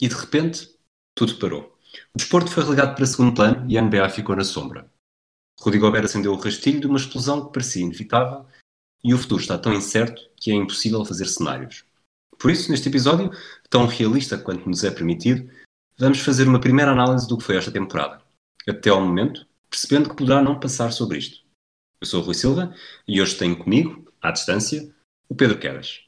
E de repente, tudo parou. O desporto foi relegado para segundo plano e a NBA ficou na sombra. Rudy Gobert acendeu o rastilho de uma explosão que parecia inevitável e o futuro está tão incerto que é impossível fazer cenários. Por isso, neste episódio, tão realista quanto nos é permitido, vamos fazer uma primeira análise do que foi esta temporada, até ao momento, percebendo que poderá não passar sobre isto. Eu sou o Rui Silva e hoje tenho comigo, à distância, o Pedro Quedas.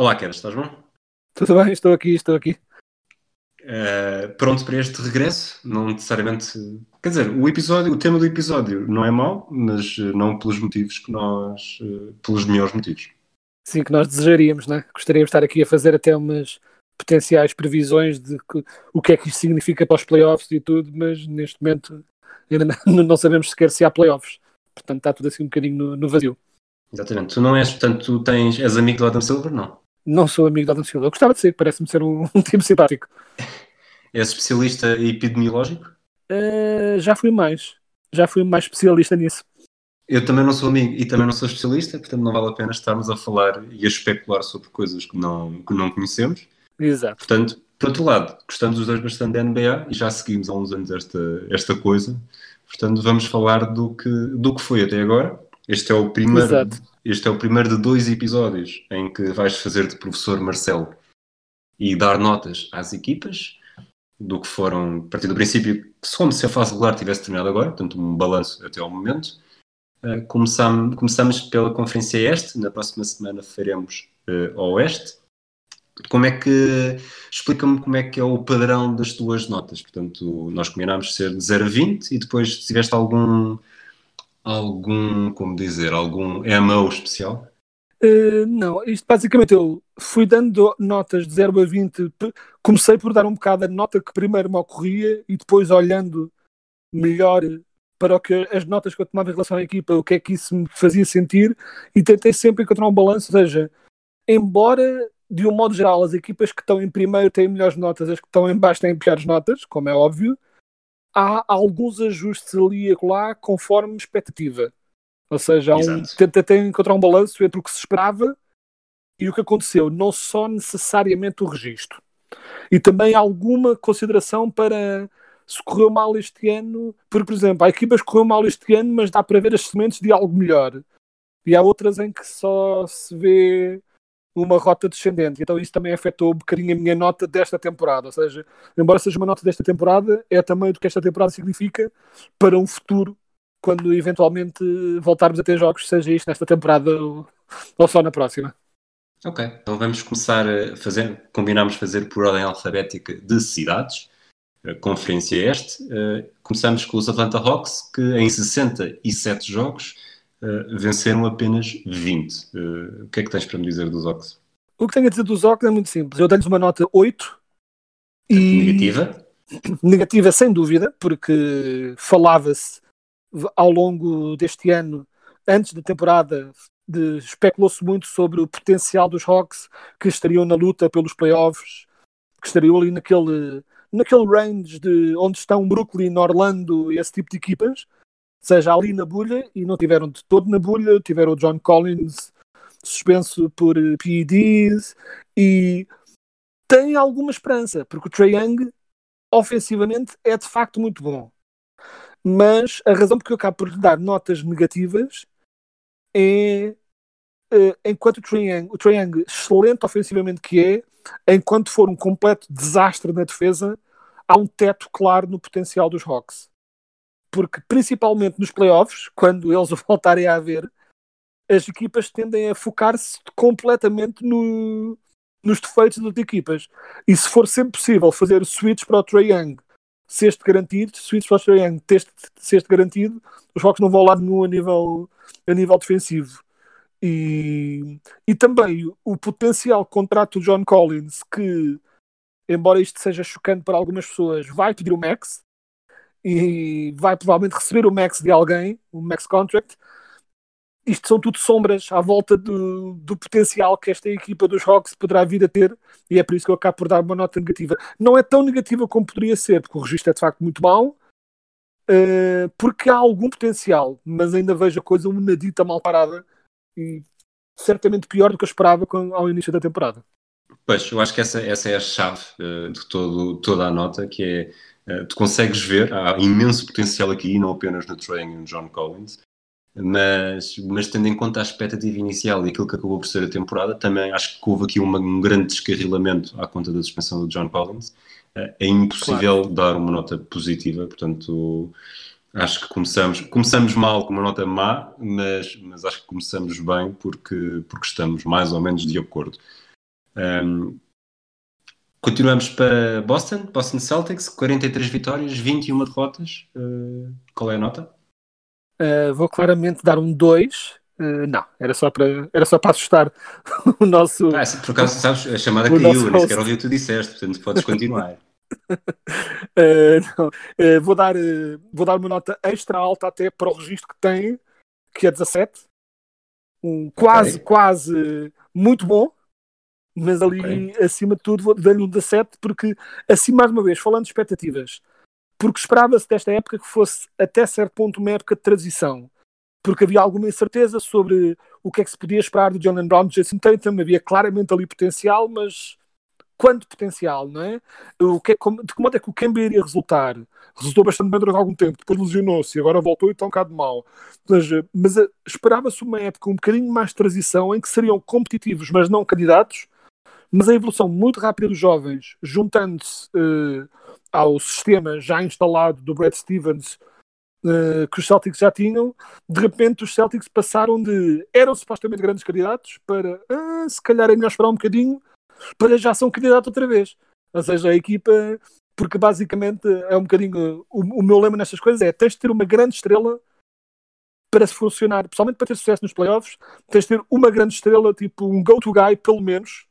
Olá, Quedas, estás bom? Tudo bem, estou aqui, estou aqui. Uh, pronto para este regresso, não necessariamente. Quer dizer, o episódio, o tema do episódio não é mau, mas uh, não pelos motivos que nós. Uh, pelos melhores motivos. Sim, que nós desejaríamos, né? Gostaríamos de estar aqui a fazer até umas potenciais previsões de que, o que é que isto significa para os playoffs e tudo, mas neste momento ainda não, não sabemos sequer se há playoffs. Portanto, está tudo assim um bocadinho no, no vazio. Exatamente. Tu não és, portanto, tu tens, és amigo do Adam Silver, não? Não sou amigo do Adam Silva. Eu gostava de ser, parece-me ser um, um tipo simpático. És especialista epidemiológico? Uh, já fui mais. Já fui mais especialista nisso. Eu também não sou amigo e também não sou especialista, portanto não vale a pena estarmos a falar e a especular sobre coisas que não, que não conhecemos. Exato. Portanto, por outro lado, gostamos os dois bastante da NBA e já seguimos há uns anos esta, esta coisa. Portanto, vamos falar do que, do que foi até agora. Este é o primeiro, Exato. Este é o primeiro de dois episódios em que vais fazer de professor Marcelo e dar notas às equipas do que foram, a partir do princípio, como se a fase regular tivesse terminado agora, portanto um balanço até ao momento. Uh, começamos, começamos pela Conferência Este, na próxima semana faremos uh, Oeste. Como é que, explica-me como é que é o padrão das tuas notas, portanto nós combinámos ser de 0 a 20 e depois se tiveste algum, algum, como dizer, algum MO especial? Uh, não, isto basicamente eu fui dando notas de 0 a 20. Comecei por dar um bocado a nota que primeiro me ocorria e depois olhando melhor para o que as notas que eu tomava em relação à equipa, o que é que isso me fazia sentir e tentei sempre encontrar um balanço, ou seja, embora de um modo geral as equipas que estão em primeiro têm melhores notas, as que estão em baixo têm piores notas, como é óbvio, há alguns ajustes ali e acolá conforme expectativa. Ou seja, um, tentei encontrar um balanço entre o que se esperava e o que aconteceu, não só necessariamente o registro. E também alguma consideração para se correu mal este ano, porque, por exemplo, há equipas que correu mal este ano, mas dá para ver as sementes de algo melhor. E há outras em que só se vê uma rota descendente. Então isso também afetou um bocadinho a minha nota desta temporada. Ou seja, embora seja uma nota desta temporada, é também do que esta temporada significa para um futuro, quando eventualmente voltarmos a ter jogos, seja isto nesta temporada ou, ou só na próxima. Ok, então vamos começar a fazer, combinamos fazer por ordem alfabética de cidades. Conferência Este. Uh, começamos com os Atlanta Hawks, que em 67 jogos uh, venceram apenas 20. Uh, o que é que tens para me dizer dos Hawks? O que tenho a dizer dos Hawks é muito simples. Eu dei-lhes uma nota 8. E... Negativa? Negativa, sem dúvida, porque falava-se ao longo deste ano, antes da temporada, de, especulou-se muito sobre o potencial dos Hawks que estariam na luta pelos playoffs, que estariam ali naquele, naquele range de onde estão Brooklyn, Orlando e esse tipo de equipas, seja ali na bolha, e não tiveram de todo na bolha, tiveram o John Collins suspenso por PEDs e tem alguma esperança, porque o Trae Young ofensivamente é de facto muito bom. Mas a razão porque eu acabo por lhe dar notas negativas é uh, enquanto o Trae Young, o Trae Young, excelente ofensivamente que é, enquanto for um completo desastre na defesa, há um teto claro no potencial dos Hawks. Porque, principalmente nos playoffs, quando eles voltarem a haver, as equipas tendem a focar-se completamente no, nos defeitos das equipas. E se for sempre possível fazer switch para o Trae Young, sexto garantido, se o Switch Foster Young ter sexto garantido, os Hawks não vão lá nenhum a nível, a nível defensivo. E, e também o potencial contrato do John Collins, que, embora isto seja chocante para algumas pessoas, vai pedir o max e vai provavelmente receber o max de alguém, o max contract. Isto são tudo sombras à volta do, do potencial que esta equipa dos Hawks poderá vir a ter, e é por isso que eu acabo por dar uma nota negativa. Não é tão negativa como poderia ser, porque o registro é de facto muito mau, uh, porque há algum potencial, mas ainda vejo a coisa uma nadita mal parada e certamente pior do que eu esperava ao início da temporada. Pois, eu acho que essa, essa é a chave uh, de todo, toda a nota, que é uh, tu consegues ver, há imenso potencial aqui, não apenas no Trey e no John Collins, mas, mas tendo em conta a expectativa inicial e aquilo que acabou por ser a temporada, também acho que houve aqui uma, um grande descarrilamento à conta da suspensão do John Collins. Uh, é impossível claro. dar uma nota positiva, portanto acho que começamos, começamos mal com uma nota má, mas, mas acho que começamos bem porque, porque estamos mais ou menos de acordo. Um, continuamos para Boston, Boston Celtics, 43 vitórias, 21 derrotas. Uh, qual é a nota? Uh, vou claramente dar um 2. Uh, eh, não, era só, para, era só para assustar o nosso. Ah, por acaso, sabes, a chamada caiu, nem sequer ouvi o que tu disseste, portanto podes continuar. Uh, uh, vou, dar, uh, vou dar uma nota extra alta até para o registro que tem, que é 17. Um quase, okay. quase muito bom, mas ali okay. acima de tudo dar-lhe um 17, porque assim mais uma vez, falando de expectativas, porque esperava-se desta época que fosse até certo ponto uma época de transição. Porque havia alguma incerteza sobre o que é que se podia esperar do Jalen Brown, Jason Tatum, havia claramente ali potencial, mas quanto potencial, não é? O que, como, de que modo é que o Kemba iria resultar? Resultou bastante bem durante algum tempo, depois lesionou-se e agora voltou e está um bocado mal. Mas, mas eh, esperava-se uma época um bocadinho mais de transição em que seriam competitivos, mas não candidatos. Mas a evolução muito rápida dos jovens, juntando-se uh, ao sistema já instalado do Brad Stevens, uh, que os Celtics já tinham, de repente os Celtics passaram de eram supostamente grandes candidatos para ah, se calhar é melhor esperar um bocadinho para já são candidato outra vez. Ou seja, a equipa, porque basicamente é um bocadinho. O, o meu lema nestas coisas é: tens de ter uma grande estrela para se funcionar, principalmente para ter sucesso nos playoffs, tens de ter uma grande estrela, tipo um go-to guy, pelo menos,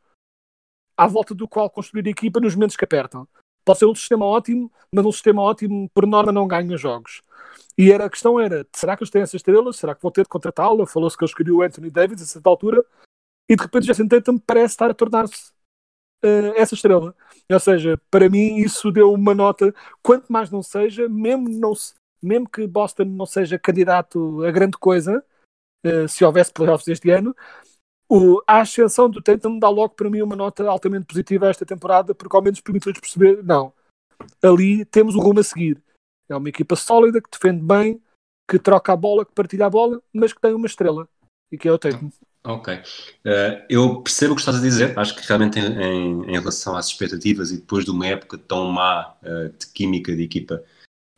à volta do qual construir a equipa nos momentos que apertam. Pode ser um sistema ótimo, mas um sistema ótimo, por norma, não ganha jogos. E era, a questão era: será que eles têm essa estrela? Será que vão ter de contratá-la? Falou-se que eles queriam o Anthony Davis a certa altura, e de repente o Jason Tatum parece estar a tornar-se uh, essa estrela. Ou seja, para mim isso deu uma nota, quanto mais não seja, mesmo, não, mesmo que Boston não seja candidato a grande coisa, uh, se houvesse playoffs este ano, o, a ascensão do Tatum dá logo para mim uma nota altamente positiva esta temporada, porque ao menos permite-lhes perceber, não, ali temos um rumo a seguir. É uma equipa sólida, que defende bem, que troca a bola, que partilha a bola, mas que tem uma estrela, e que é o Tatum. Ok. Uh, eu percebo o que estás a dizer. Acho que realmente em, em, em, relação às expectativas e depois de uma época tão má uh, de química de equipa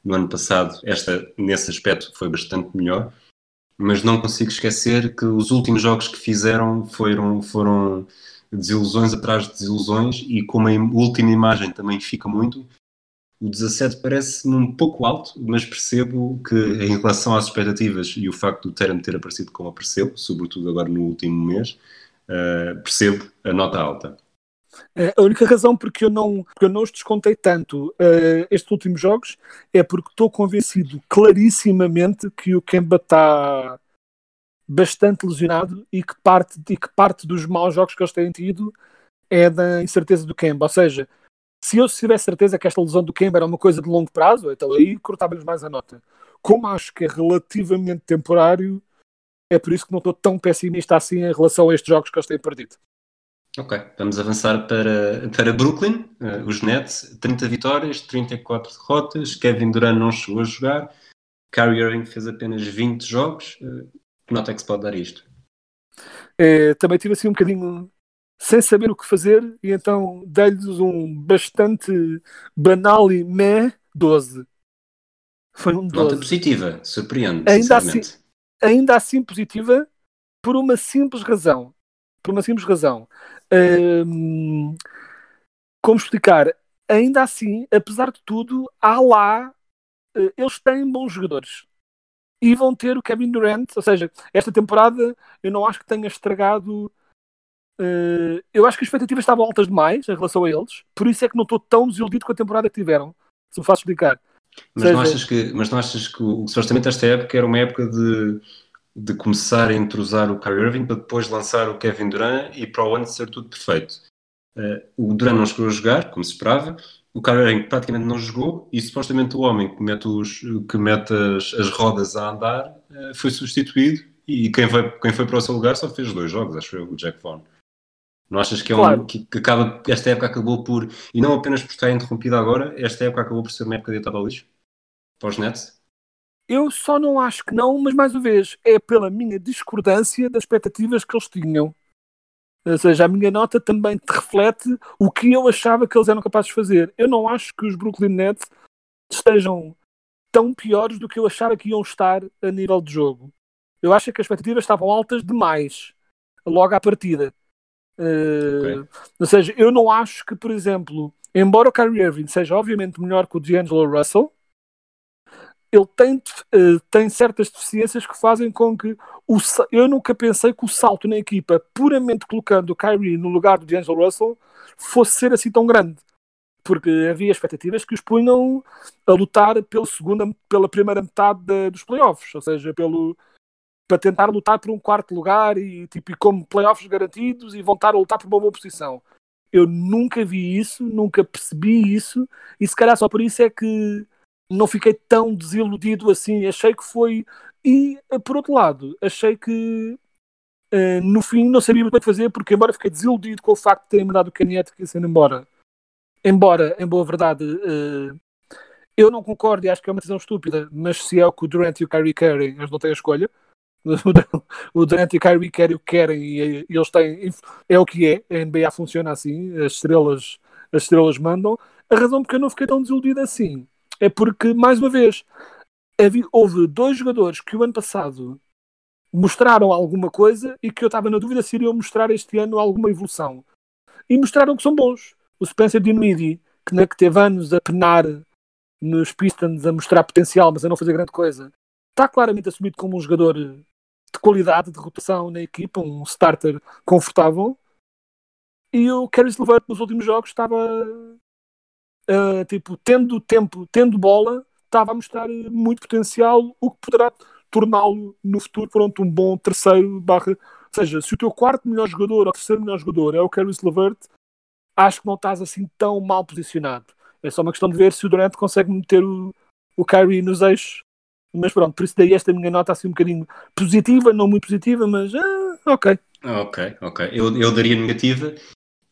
no ano passado, esta nesse aspecto foi bastante melhor. Mas não consigo esquecer que os últimos jogos que fizeram foram, foram desilusões atrás de desilusões e como a última imagem também fica muito, o 17 parece-me um pouco alto, mas percebo que em relação às expectativas e o facto do Terem ter aparecido como apareceu, sobretudo agora no último mês, uh, percebo a nota alta. É, a única razão porque eu não, porque eu não os descontei tanto uh, estes últimos jogos é porque estou convencido clarissimamente que o Kemba está bastante lesionado e que, parte, e que parte dos maus jogos que eles têm tido é da incerteza do Kemba. Ou seja, se eu tivesse certeza que esta lesão do Kemba era uma coisa de longo prazo, então aí cortava-lhes mais a nota. Como acho que é relativamente temporário, é por isso que não estou tão pessimista assim em relação a estes jogos que eles têm perdido. Ok, vamos avançar para, para Brooklyn, uh, os Nets, 30 vitórias, 34 derrotas, Kevin Durant não chegou a jogar, Kyrie Irving fez apenas 20 jogos, uh, que nota é que se pode dar isto? É, também tive assim um bocadinho sem saber o que fazer, e então dei-lhes um bastante banal e meh 12. Foi um 12. Nota positiva, surpreende, ainda assim, ainda assim positiva, por uma simples razão. Por uma simples razão. Hum, como explicar? ainda assim, apesar de tudo, há lá, eh, eles têm bons jogadores. E vão ter o Kevin Durant, ou seja, esta temporada eu não acho que tenha estragado. eh, eu acho que as expectativas estavam altas demais em relação a eles, por isso é que não estou tão desiludido com a temporada que tiveram. Se me faço explicar. Mas, não Seja- achas que, mas não achas que o- supostamente esta época era uma época de, de começar a entrosar o Kyrie Irving para depois lançar o Kevin Durant e para o ano ser tudo perfeito? Eh, o Durant não chegou a jogar, como se esperava, o Kyrie Irving praticamente não jogou e supostamente o homem que mete, os, que mete as, as rodas a andar eh, foi substituído e quem foi, quem foi para o seu lugar só fez dois jogos, acho eu, o Jack Vaughn. Não achas que, é um, Claro. que, que acaba, esta época acabou por, e não apenas por estar interrompida agora, esta época acabou por ser uma época deitada ao lixo? Para os Nets? Eu só não acho que não, mas mais uma vez, é pela minha discordância das expectativas que eles tinham. Ou seja, a minha nota também te reflete o que eu achava que eles eram capazes de fazer. Eu não acho que os Brooklyn Nets estejam tão piores do que eu achava que iam estar a nível de jogo. Eu acho que as expectativas estavam altas demais, logo à partida. Ok. Ou seja, eu não acho que, por exemplo, embora o Kyrie Irving seja obviamente melhor que o D'Angelo Russell, ele tem, eh, tem certas deficiências que fazem com que o, eu nunca pensei que o salto na equipa, puramente colocando o Kyrie no lugar do D'Angelo Russell, fosse ser assim tão grande. Porque havia expectativas que os punham a lutar pela, segunda, pela primeira metade dos playoffs, ou seja, pelo, para tentar lutar por um quarto lugar e, tipo, e como playoffs garantidos e vão estar a lutar por uma boa posição. Eu nunca vi isso, nunca percebi isso, e se calhar só por isso é que não fiquei tão desiludido assim. Achei que foi. E, eh, por outro lado, achei que eh, no fim não sabia muito bem o que fazer, porque, embora fiquei desiludido com o facto de terem mandado o Kanye Atkinson embora, embora, em boa verdade, eh, eu não concordo e acho que é uma decisão estúpida, mas se é o que o Durant e o Kyrie querem, eles não têm a escolha. O Durant e o Kyrie querem o que querem e eles têm. É o que é. A NBA funciona assim, as estrelas, as estrelas mandam. A razão porque eu não fiquei tão desiludido assim é porque, mais uma vez, houve dois jogadores que o ano passado mostraram alguma coisa e que eu estava na dúvida se iriam mostrar este ano alguma evolução. E mostraram que são bons. O Spencer Dinwiddie, que, na- que teve anos a penar nos Pistons a mostrar potencial, mas a não fazer grande coisa, está claramente assumido como um jogador de qualidade, de rotação na equipa, um starter confortável. E o Caris LeVert nos últimos jogos estava ah, tipo, tendo tempo, tendo bola, estava a mostrar eh, muito potencial, o que poderá torná-lo no futuro pronto, um bom terceiro barra. Ou seja, se o teu quarto melhor jogador ou terceiro melhor jogador é o Caris LeVert, acho que não estás assim tão mal posicionado. É só uma questão de ver se o Durant consegue meter o, o Kyrie nos eixos. Mas pronto, por isso daí esta minha nota assim um bocadinho positiva, não muito positiva, mas ah, ok. Ok, ok. Eu, eu daria negativa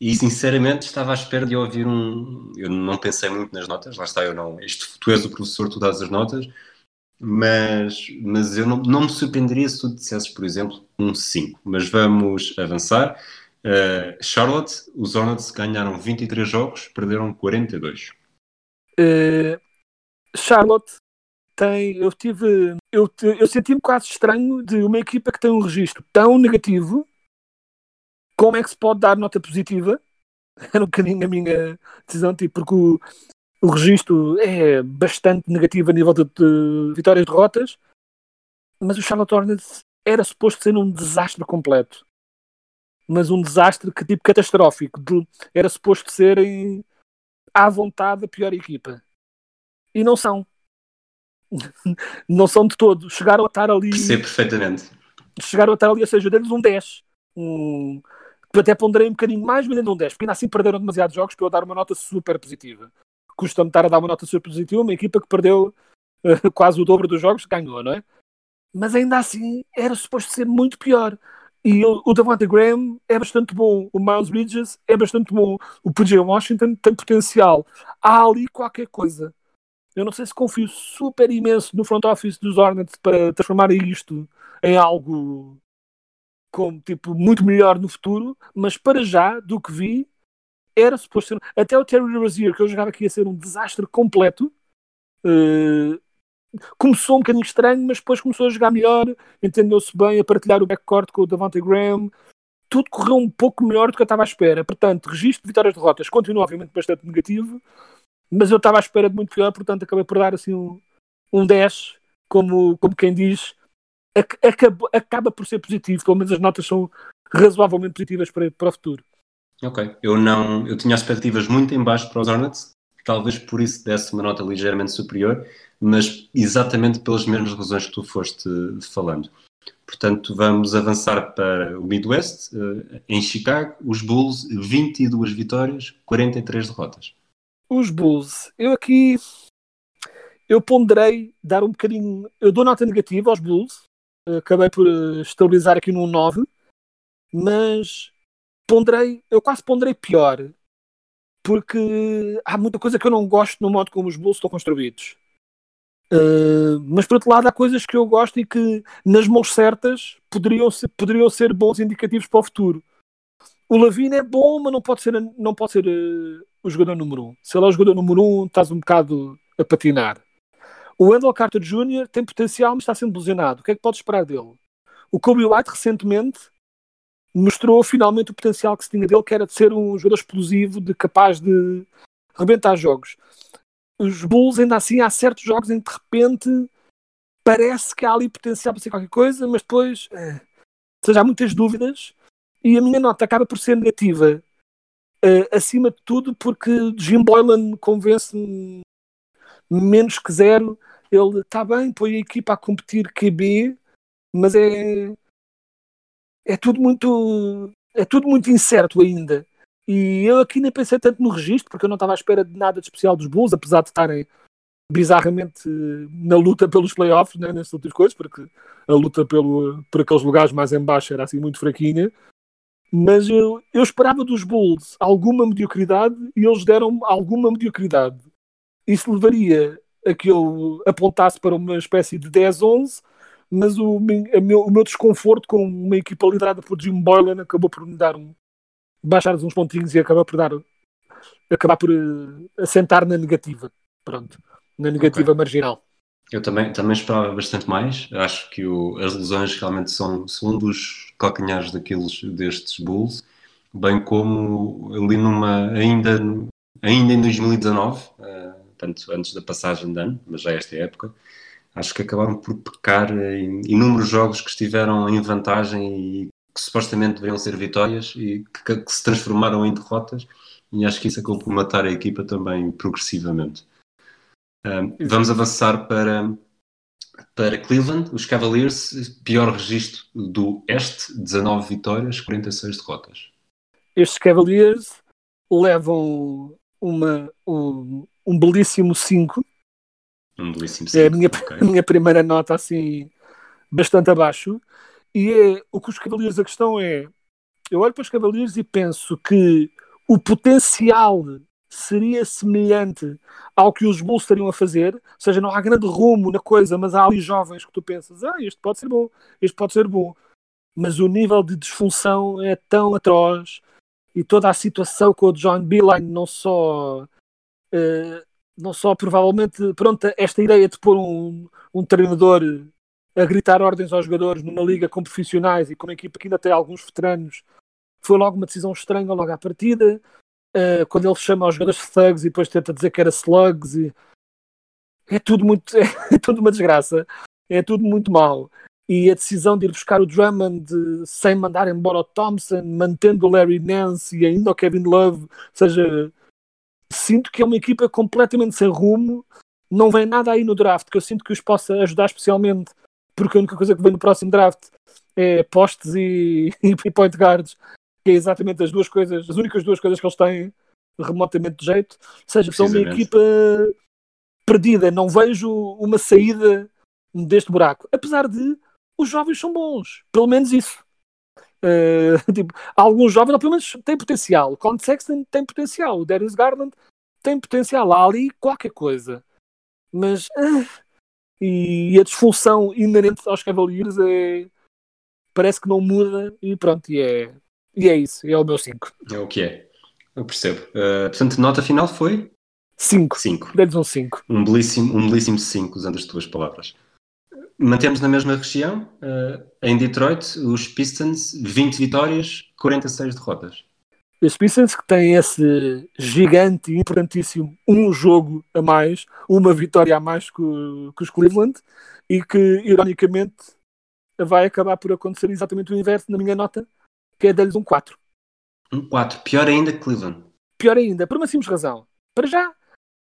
e sinceramente estava à espera de ouvir um. Eu não pensei muito nas notas, lá está, eu não. Isto, tu és o professor, tu dás as notas, mas, mas eu não, não me surpreenderia se tu dissesses, por exemplo, um 5. Mas vamos avançar. Uh, Charlotte, os Hornets ganharam 23 jogos, perderam 42. Eh, Charlotte tem. Eu tive. Eu, eu senti-me quase estranho de uma equipa que tem um registro tão negativo. Como é que se pode dar nota positiva? Era um bocadinho a minha decisão, tipo, porque o, o registro é bastante negativo a nível de, de vitórias e derrotas, mas o Charlotte Hornets era suposto ser um desastre completo. Mas um desastre que tipo catastrófico. de- era suposto serem à vontade a pior equipa. E não são. não são de todo. Chegaram a estar ali. Percebo perfeitamente. Chegaram a estar ali, ou seja, deles um 10. Um, até ponderei um bocadinho mais, mas ainda um 10, porque ainda assim perderam demasiados jogos para eu dar uma nota super positiva. Custa-me estar a dar uma nota super positiva, uma equipa que perdeu eh, quase o dobro dos jogos, ganhou, não é? Mas ainda assim era suposto ser muito pior. E o, o Davante Graham é bastante bom, o Miles Bridges é bastante bom, o PJ Washington tem potencial. Há ali qualquer coisa. Eu não sei se confio super imenso no front office dos Hornets para transformar isto em algo como tipo muito melhor no futuro, mas para já, do que vi, era suposto ser. Até o Terry Rozier, que eu jogava que ia ser um desastre completo, eh, começou um bocadinho estranho, mas depois começou a jogar melhor, entendeu-se bem, a partilhar o backcourt com o Davante Graham. tudo correu um pouco melhor do que eu estava à espera. Portanto, registro de vitórias e derrotas continua, obviamente, bastante negativo, mas eu estava à espera de muito pior, portanto, acabei por dar assim um, um 10, como, como quem diz, acaba, acaba por ser positivo, pelo menos as notas são razoavelmente positivas para, para o futuro. Ok. Eu não. Eu tinha expectativas muito em baixo para os Hornets, talvez por isso desse uma nota ligeiramente superior, mas exatamente pelas mesmas razões que tu foste falando. Portanto, vamos avançar para o Midwest. Eh, Em Chicago, os Bulls, 22 vitórias, 43 derrotas. Os Bulls, eu aqui eu ponderei dar um bocadinho. Eu dou nota negativa aos Bulls, acabei por eh, estabilizar aqui num 9, mas ponderei, eu quase ponderei pior, porque há muita coisa que eu não gosto no modo como os Bulls estão construídos. Uh, mas por outro lado, há coisas que eu gosto e que nas mãos certas poderiam ser, poderiam ser bons indicativos para o futuro. O Lavine é bom, mas não pode ser, não pode ser uh, o jogador número 1. Um. Se ele é o jogador número 1, um, estás um bocado a patinar. O Wendell Carter Jr. tem potencial, mas está sendo lesionado. O que é que pode esperar dele? O Kobe White, recentemente, mostrou finalmente o potencial que se tinha dele, que era de ser um jogador explosivo, de capaz de rebentar jogos. Os Bulls, ainda assim, há certos jogos em que de repente parece que há ali potencial para ser qualquer coisa, mas depois, é, seja, há muitas dúvidas e a minha nota acaba por ser negativa, uh, acima de tudo, porque Jim Boylan convence-me menos que zero. Ele está bem, põe a equipa a competir QB, mas é é tudo muito é tudo muito incerto ainda. E eu aqui nem pensei tanto no registro, porque eu não estava à espera de nada de especial dos Bulls, apesar de estarem bizarramente na luta pelos playoffs, né, nessas outras coisas, porque a luta pelo, por aqueles lugares mais em baixo era assim muito fraquinha. Mas eu, eu esperava dos Bulls alguma mediocridade e eles deram alguma mediocridade. Isso levaria a que eu apontasse para uma espécie de 10-11, mas o meu, o meu, desconforto com uma equipa liderada por Jim Boylan acabou por me dar um baixar uns pontinhos e acabar por dar acabar por uh, assentar na negativa. Pronto, na negativa okay. marginal. Eu também, também esperava bastante mais. Acho que o, as lesões realmente são, são um dos calcanhares daqueles destes Bulls bem como ali numa ainda, ainda em 2019 uh, tanto antes da passagem de ano, mas já esta época acho que acabaram por pecar em inúmeros jogos que estiveram em vantagem e que supostamente deveriam ser vitórias e que, que, se transformaram em derrotas e acho que isso acabou por matar a equipa também progressivamente. Um, vamos avançar para, para Cleveland, os Cavaliers, pior registro do Este, 19 vitórias, 46 derrotas. Estes Cavaliers levam uma, um, um belíssimo 5 um belíssimo É a minha, okay. a minha primeira nota, assim, bastante abaixo. E é o que os Cavaliers, a questão é: eu olho para os Cavaliers e penso que o potencial seria semelhante ao que os Bulls estariam a fazer, ou seja, não há grande rumo na coisa, mas há ali jovens que tu pensas, ah, este pode ser bom, este pode ser bom, mas o nível de disfunção é tão atroz e toda a situação com o John Beeline não só não só provavelmente, pronto, esta ideia de pôr um, um treinador a gritar ordens aos jogadores numa liga com profissionais e com uma equipa que ainda tem alguns veteranos, foi logo uma decisão estranha logo à partida. Uh, quando ele chama os jogadores thugs e depois tenta dizer que era slugs e... é tudo muito é tudo uma desgraça é tudo muito mal e a decisão de ir buscar o Drummond sem mandar embora o Thompson mantendo o Larry Nance e ainda o Kevin Love ou seja, sinto que é uma equipa completamente sem rumo não vem nada aí no draft que eu sinto que os possa ajudar especialmente porque a única coisa que vem no próximo draft é postes e, e point guards que é exatamente as duas coisas, as únicas duas coisas que eles têm remotamente de jeito. Ou seja, são uma equipa perdida. Não vejo uma saída deste buraco. Apesar de os jovens são bons. Pelo menos isso. Uh, tipo, alguns jovens, pelo menos, têm potencial. O Colin Sexton tem potencial. O Darius Garland tem potencial. Há ali qualquer coisa. Mas. Uh, e a disfunção inerente aos Cavaliers é. Parece que não muda e pronto, e é, e é isso, é o meu 5. É o que é. Eu percebo. Uh, portanto, nota final foi? 5. 5. Deles um 5. Um belíssimo 5, um belíssimo cinco, usando as tuas palavras. Mantemos na mesma região. Uh, em Detroit, os Pistons, 20 vitórias, 46 derrotas. Os Pistons que têm esse gigante e importantíssimo um jogo a mais, uma vitória a mais que, que os Cleveland, e que, ironicamente, vai acabar por acontecer exatamente o inverso na minha nota, que é dar-lhes um 4. Um 4, pior ainda que Cleveland. Pior ainda, por uma simples razão. Para já,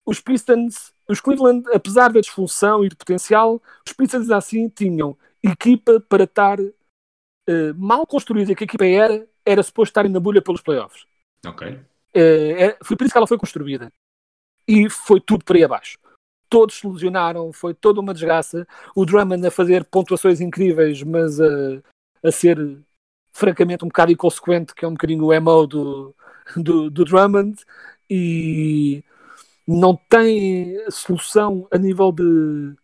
os Pistons, os Cleveland, apesar da disfunção e do potencial, os Pistons assim tinham equipa para estar uh, mal construída que a equipa era, era suposto estarem na bolha pelos playoffs. Ok. Uh, é, foi por isso que ela foi construída. E foi tudo para aí abaixo. Todos se lesionaram, foi toda uma desgraça. O Drummond a fazer pontuações incríveis, mas a, a ser francamente um bocado inconsequente, que é um bocadinho o emo do, do, do Drummond. E não tem solução a nível de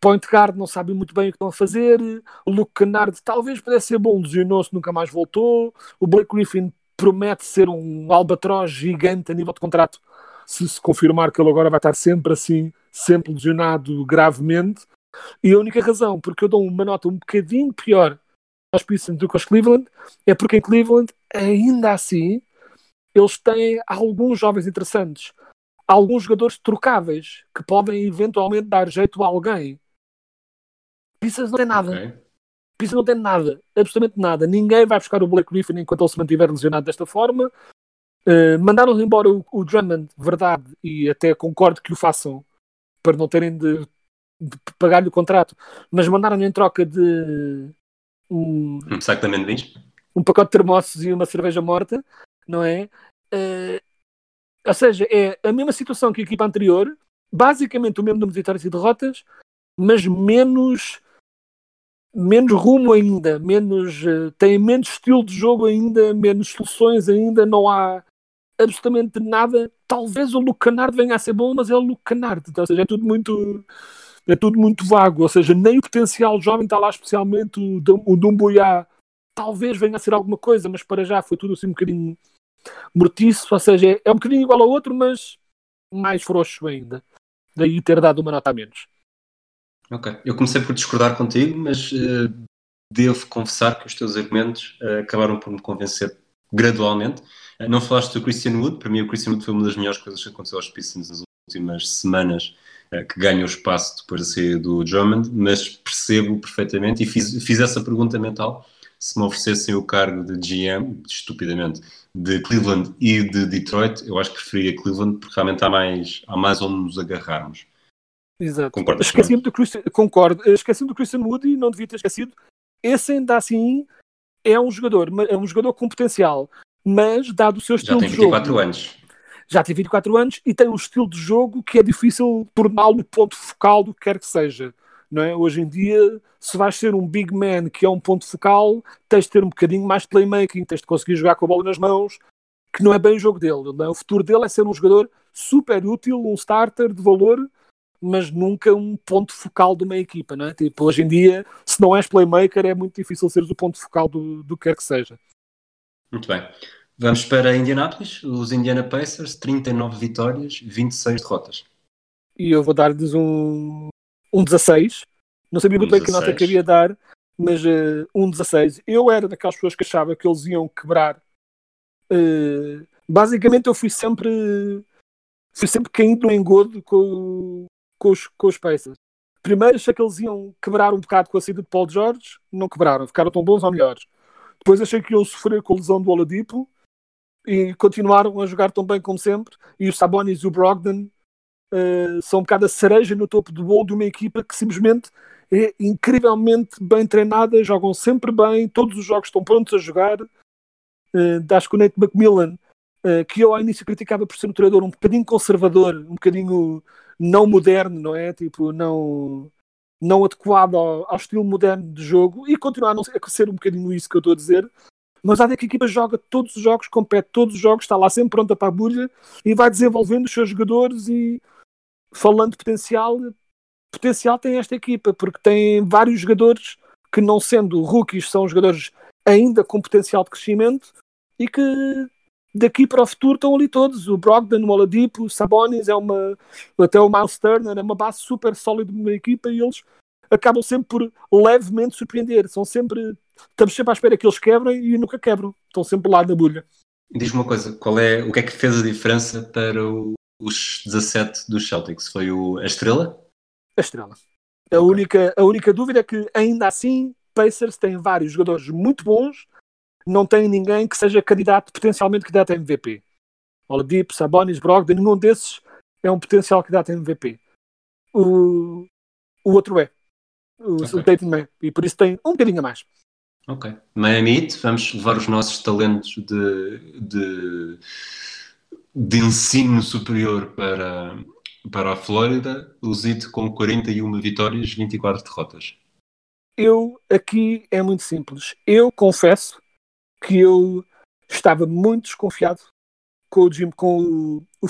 point guard, não sabe muito bem o que estão a fazer. O Luke Kennard talvez pudesse ser bom, lesionou-se, nunca mais voltou. O Blake Griffin promete ser um albatroz gigante a nível de contrato, se se confirmar que ele agora vai estar sempre assim, sempre lesionado gravemente. E a única razão porque eu dou uma nota um bocadinho pior aos Pistons do que aos Cleveland é porque em Cleveland, ainda assim, eles têm alguns jovens interessantes alguns jogadores trocáveis que podem eventualmente dar jeito a alguém. Pissas não tem nada. Okay. Pissas não tem nada, absolutamente nada. Ninguém vai buscar o Blake Griffin enquanto ele se mantiver lesionado desta forma. Uh, mandaram embora o, o, Drummond, verdade, e até concordo que o façam para não terem de, de pagar-lhe o contrato, mas mandaram-lhe em troca de um, um saco de amendoins, um pacote de termossos e uma cerveja morta, não é? Uh, ou seja, é a mesma situação que a equipa anterior, basicamente o mesmo número de vitórias e derrotas, mas menos menos rumo ainda, menos uh, tem menos estilo de jogo ainda, menos soluções ainda, não há absolutamente nada. Talvez o Luke Canard venha a ser bom, mas é o Luke Canard, ou seja, é tudo muito é tudo muito vago, ou seja, nem o potencial jovem está lá, especialmente o, o Dumbuya, talvez venha a ser alguma coisa, mas para já foi tudo assim um bocadinho mortiço, ou seja, é um bocadinho igual ao outro, mas mais frouxo ainda. Daí ter dado uma nota a menos. Ok, eu comecei por discordar contigo, mas uh, devo confessar que os teus argumentos uh, acabaram por me convencer gradualmente. Uh, não falaste do Christian Wood, para mim o Christian Wood foi uma das melhores coisas que aconteceu aos Pistons nas últimas semanas, que ganham espaço depois da saída do Drummond, mas percebo perfeitamente e fiz, fiz essa pergunta mental se me oferecessem o cargo de GM, estupidamente, de Cleveland e de Detroit, eu acho que preferia Cleveland porque realmente há mais, há mais onde nos agarrarmos. Exato. Concordo. Esqueci-me do Christian, concordo. Esqueci-me do Christian Wood e não devia ter esquecido. Esse ainda assim é um jogador, é um jogador com potencial, mas dado o seu estilo de jogo. Já tem 24 anos. Já tem 24 anos e tem um estilo de jogo que é difícil torná-lo ponto focal do que quer que seja. Não é? Hoje em dia, se vais ser um big man que é um ponto focal, tens de ter um bocadinho mais de playmaking, tens de conseguir jogar com a bola nas mãos, que não é bem o jogo dele. É? O futuro dele é ser um jogador super útil, um starter de valor, mas nunca um ponto focal de uma equipa. Não é? tipo, hoje em dia, se não és playmaker, é muito difícil seres o ponto focal do, do que quer que seja. Muito bem. Vamos para Indianapolis, os Indiana Pacers, 39 vitórias, 26 derrotas. E eu vou dar-lhes um, um 16. Não sabia muito bem que nota queria dar, mas uh, um 16. Eu era daquelas pessoas que achava que eles iam quebrar. Uh, basicamente, eu fui sempre fui sempre caindo no engodo com, com, os, com os Pacers. Primeiro achei que eles iam quebrar um bocado com a saída de Paul George, não quebraram, ficaram tão bons ou melhores. Depois achei que iam sofrer com a lesão do Oladipo e continuaram a jogar tão bem como sempre. E o Sabonis e o Brogdon uh, são um bocado a cereja no topo do bolo de uma equipa que simplesmente é incrivelmente bem treinada, jogam sempre bem, todos os jogos estão prontos a jogar. Uh, acho que o Nate McMillan, uh, que eu ao início criticava por ser um treinador um bocadinho conservador, um bocadinho não moderno, não é? Tipo, não, não adequado ao, ao estilo moderno de jogo e continuar a, não ser, a ser um bocadinho isso que eu estou a dizer. Mas há de que a equipa joga todos os jogos, compete todos os jogos, está lá sempre pronta para a bulha e vai desenvolvendo os seus jogadores e falando de potencial, potencial tem esta equipa, porque tem vários jogadores que, não sendo rookies, são jogadores ainda com potencial de crescimento e que daqui para o futuro estão ali todos. O Brogdon, o Oladipo, o Sabonis, é uma, até o Miles Turner, é uma base super sólida de uma equipa e eles acabam sempre por levemente surpreender. São sempre, estamos sempre à espera que eles quebrem e nunca quebram. Estão sempre lá na bolha. Diz-me uma coisa, qual é, o que é que fez a diferença para o, os 17 dos Celtics? Foi o, a estrela? A estrela. A, única, a única dúvida é que, ainda assim, Pacers tem vários jogadores muito bons, não tem ninguém que seja candidato, potencialmente candidato a MVP. Oladipo, Sabonis, Brogdon, nenhum desses é um potencial candidato a MVP. O, o outro é. O, Ok. o Tatum é. E por isso tem um bocadinho a mais. Ok. Miami Heat, vamos levar os nossos talentos de, de, de ensino superior para, para a Flórida. Heat com 41 vitórias, 24 derrotas. Eu, aqui é muito simples. Eu confesso que eu estava muito desconfiado com o, Jim, com o, o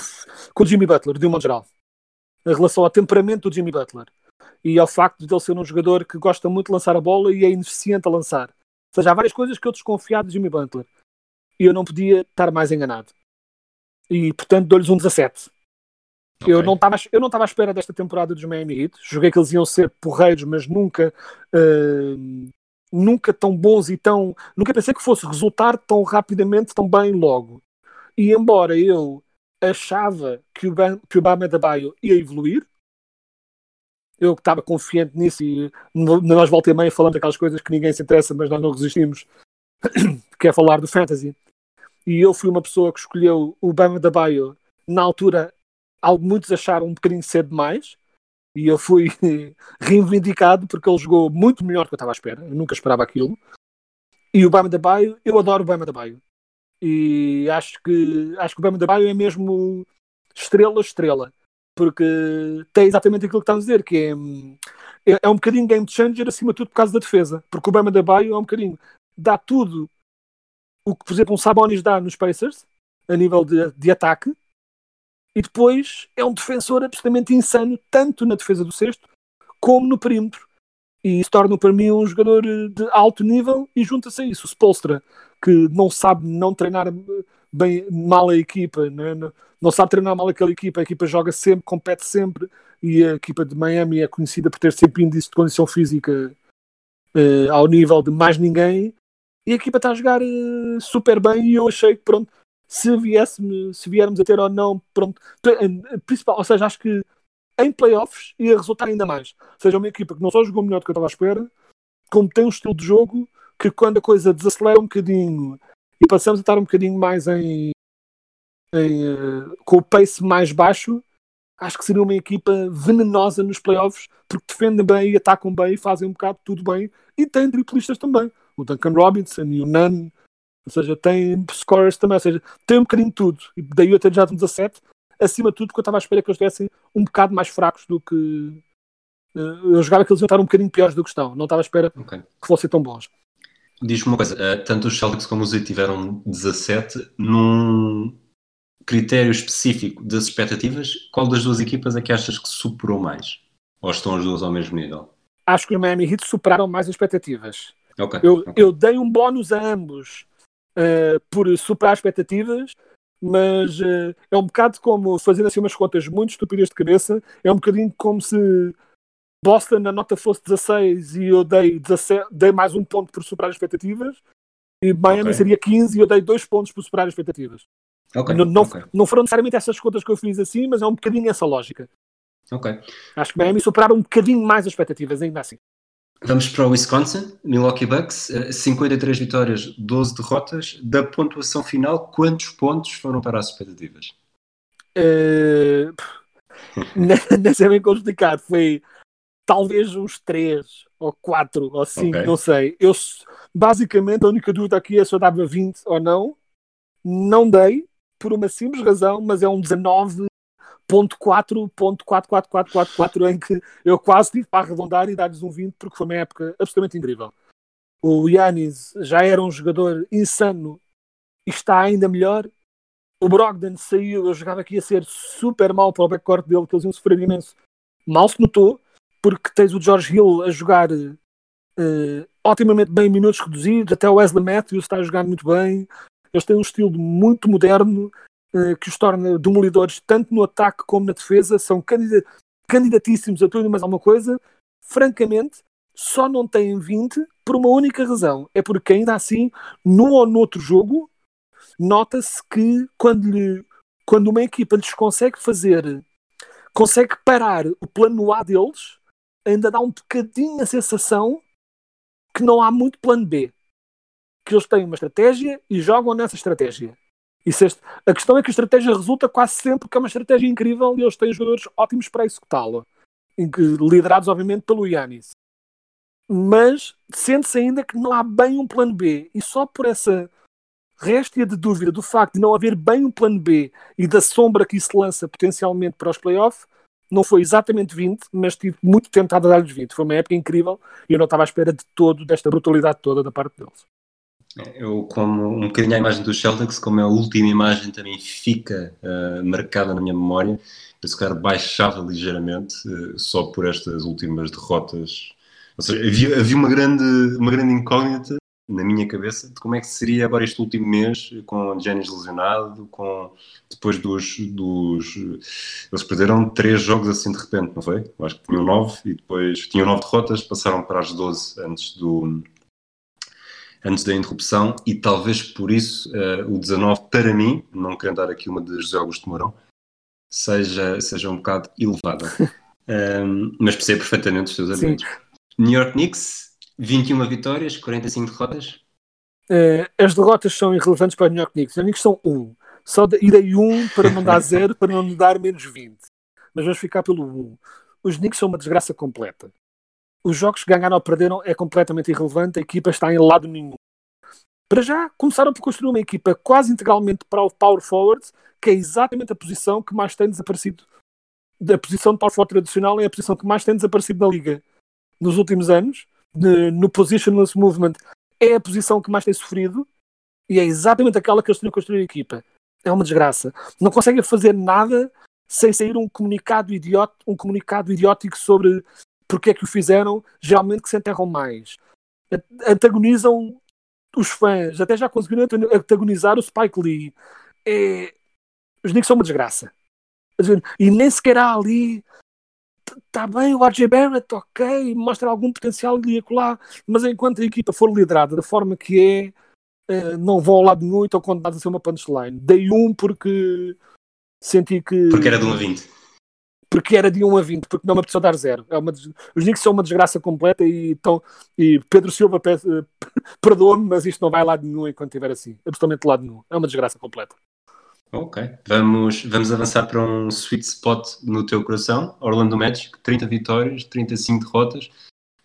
com o Jimmy Butler, de um modo geral. Em relação ao temperamento do Jimmy Butler. E ao facto de ele ser um jogador que gosta muito de lançar a bola e é ineficiente a lançar. Ou seja, há várias coisas que eu desconfiado de Jimmy Butler. E eu não podia estar mais enganado. E, portanto, dou-lhes um 17. Eu Ok. não estava eu não estava à espera desta temporada dos Miami Heat. Joguei que eles iam ser porreiros, mas nunca uh, nunca tão bons e tão nunca pensei que fosse resultar tão rapidamente, tão bem logo. E embora eu achava que o Bam, que o Bam Adebayo ia evoluir, eu estava confiante nisso e nós volta e meia falamos aquelas coisas que ninguém se interessa, mas nós não resistimos, que é falar do fantasy. E eu fui uma pessoa que escolheu o Bam Adebayo na altura muitos acharam um bocadinho cedo demais e eu fui reivindicado porque ele jogou muito melhor do que eu estava à espera. Eu nunca esperava aquilo. E o Bama da Baio, eu adoro o Bama da Baio. E acho que acho que o Bama da Baio é mesmo estrela estrela, porque tem exatamente aquilo que estamos a dizer, que é, é, é um bocadinho game changer acima de tudo por causa da defesa, porque o Bama da Baio é um bocadinho dá tudo o que, por exemplo, um Sabonis dá nos Pacers a nível de, de ataque e depois é um defensor absolutamente insano, tanto na defesa do sexto como no perímetro. E isso torna para mim um jogador eh, de alto nível e junta-se a isso. O Spolstra, que não sabe não treinar eh, bem mal a equipa, né? não sabe treinar mal aquela equipa, a equipa joga sempre, compete sempre, e a equipa de Miami é conhecida por ter sempre índice de condição física eh, ao nível de mais ninguém, e a equipa está a jogar eh, super bem, e eu achei que pronto, se, viesse, se viermos a ter ou não, pronto, eh, principal, ou seja, acho que em playoffs ia resultar ainda mais. Ou seja, uma equipa que não só jogou melhor do que eu estava à espera, como tem um estilo de jogo que quando a coisa desacelera um bocadinho e passamos a estar um bocadinho mais em, em, eh, com o pace mais baixo, acho que seria uma equipa venenosa nos playoffs, porque defendem bem e atacam bem e fazem um bocado tudo bem e tem triplistas também. O Duncan Robinson e o Nunn, ou seja, tem scorers também, ou seja, tem um bocadinho de tudo. E daí eu ter já de 17, acima de tudo, porque eu estava à espera que eles estivessem um bocado mais fracos do que. eh, eu jogava que eles iam estar um bocadinho piores do que estão. Não estava à espera Ok. que fossem tão bons. Diz-me uma coisa, eh, tanto os Celtics como os Heat tiveram 17 num critério específico das expectativas, qual das duas equipas é que achas que superou mais? Ou estão as duas ao mesmo nível? Acho que os Miami Heat superaram mais as expectativas. Ok. Eu, ok. eu dei um bónus a ambos eh, por superar expectativas, mas eh, é um bocado como, fazendo assim umas contas muito estúpidas de cabeça, é um bocadinho como se Boston a nota fosse 16 e eu dei, 17, dei mais um ponto por superar as expectativas, e Miami Ok. seria 15 e eu dei dois pontos por superar as expectativas. Ok, não, não, ok, não foram necessariamente essas contas que eu fiz assim, mas é um bocadinho essa lógica. ok. Acho que Miami superaram um bocadinho mais as expectativas, ainda assim. Vamos para o Wisconsin, Milwaukee Bucks, eh, 53 vitórias, 12 derrotas. Da pontuação final, quantos pontos foram para as expectativas? Eh, Nessa é bem complicado. Foi talvez uns 3 ou 4 ou 5, Ok. não sei. Eu basicamente a única dúvida aqui é se eu dava 20 ou não. Não dei, por uma simples razão, mas é um 19.4.44444 em que eu quase tive para arredondar e dar-lhes um 20 porque foi uma época absolutamente incrível. O Yannis já era um jogador insano e está ainda melhor. O Brogdon saiu, eu jogava que ia ser super mal para o backcourt dele, que eles iam sofrer imenso. Mal se notou, porque tens o George Hill a jogar eh, otimamente bem em minutos reduzidos, até o Wesley Matthews está a jogar muito bem. Eles têm um estilo muito moderno que os torna demolidores tanto no ataque como na defesa. São candida- candidatíssimos a tudo e mais alguma coisa. francamente, só não têm 20 por uma única razão. É porque ainda assim, num ou noutro jogo, nota-se que quando, lhe, quando uma equipa lhes consegue fazer, consegue parar o plano A deles, ainda dá um bocadinho a sensação que não há muito plano B. Que eles têm uma estratégia e jogam nessa estratégia. Este- a questão é que a estratégia resulta quase sempre que é uma estratégia incrível e eles têm jogadores ótimos para executá-la. Liderados, obviamente, pelo Yanis. Mas sente-se ainda que não há bem um plano B. E só por essa réstia de dúvida do facto de não haver bem um plano B e da sombra que isso lança potencialmente para os playoffs, não foi exatamente 20, mas tive muito tentado a dar-lhes 20. Foi uma época incrível e eu não estava à espera de todo, desta brutalidade toda da parte deles. Eu, como um bocadinho a imagem dos Celtics, como é a última imagem também fica ah, marcada na minha memória, eu se calhar baixava ligeiramente ah, só por estas últimas derrotas. Ou seja, havia, havia uma, grande, uma grande incógnita na minha cabeça de como é que seria agora este último mês com o Giannis lesionado, com depois dos, dos eles perderam três jogos assim de repente, não foi? Eu acho que tinham nove e depois tinham nove derrotas, passaram para as 12 antes do antes da interrupção e talvez por isso eh, o 19 para mim, não querendo dar aqui uma de José Augusto Mourão, seja, seja um bocado elevada. Um, mas percebo perfeitamente os seus argumentos. New York Knicks, 21 vitórias, 45 derrotas. Eh, as derrotas são irrelevantes para os New York Knicks. Os New York Knicks são 1. Só de, irei 1 para não dar 0, para não dar menos 20. Mas vamos ficar pelo 1. Os Knicks são uma desgraça completa. Os jogos que ganharam ou perderam é completamente irrelevante. A equipa está em lado nenhum. Para já, começaram por construir uma equipa quase integralmente para o Power Forward, que é exatamente a posição que mais tem desaparecido. A posição de Power Forward tradicional é a posição que mais tem desaparecido na liga nos últimos anos. No Positionless Movement é a posição que mais tem sofrido e é exatamente aquela que eles tinham a construir a equipa. É uma desgraça. Não conseguem fazer nada sem sair um comunicado idiota, um comunicado idiótico sobre porque é que o fizeram, geralmente que se enterram mais. Antagonizam os fãs, até já conseguiram anta- antagonizar o Spike Lee. É... Os Knicks são uma desgraça. E nem sequer há ali. Está bem, o RJ Barrett, ok, mostra algum potencial ali e acolá, mas enquanto a equipa for liderada da forma que é, eh, não vão ao lado nenhum e estão condenados a ser uma punchline. Dei um porque senti que. Porque era de 1 a 20. Porque era de 1 a 20, porque não me apeteceu dar zero. É uma Os Knicks são uma desgraça completa e, estão... e Pedro Silva perdoa-me, mas isto não vai a lado nenhum enquanto estiver assim. Absolutamente lado nenhum. É uma desgraça completa. Ok. Vamos, vamos avançar para um sweet spot no teu coração. Orlando Magic, 30 vitórias, 35 derrotas.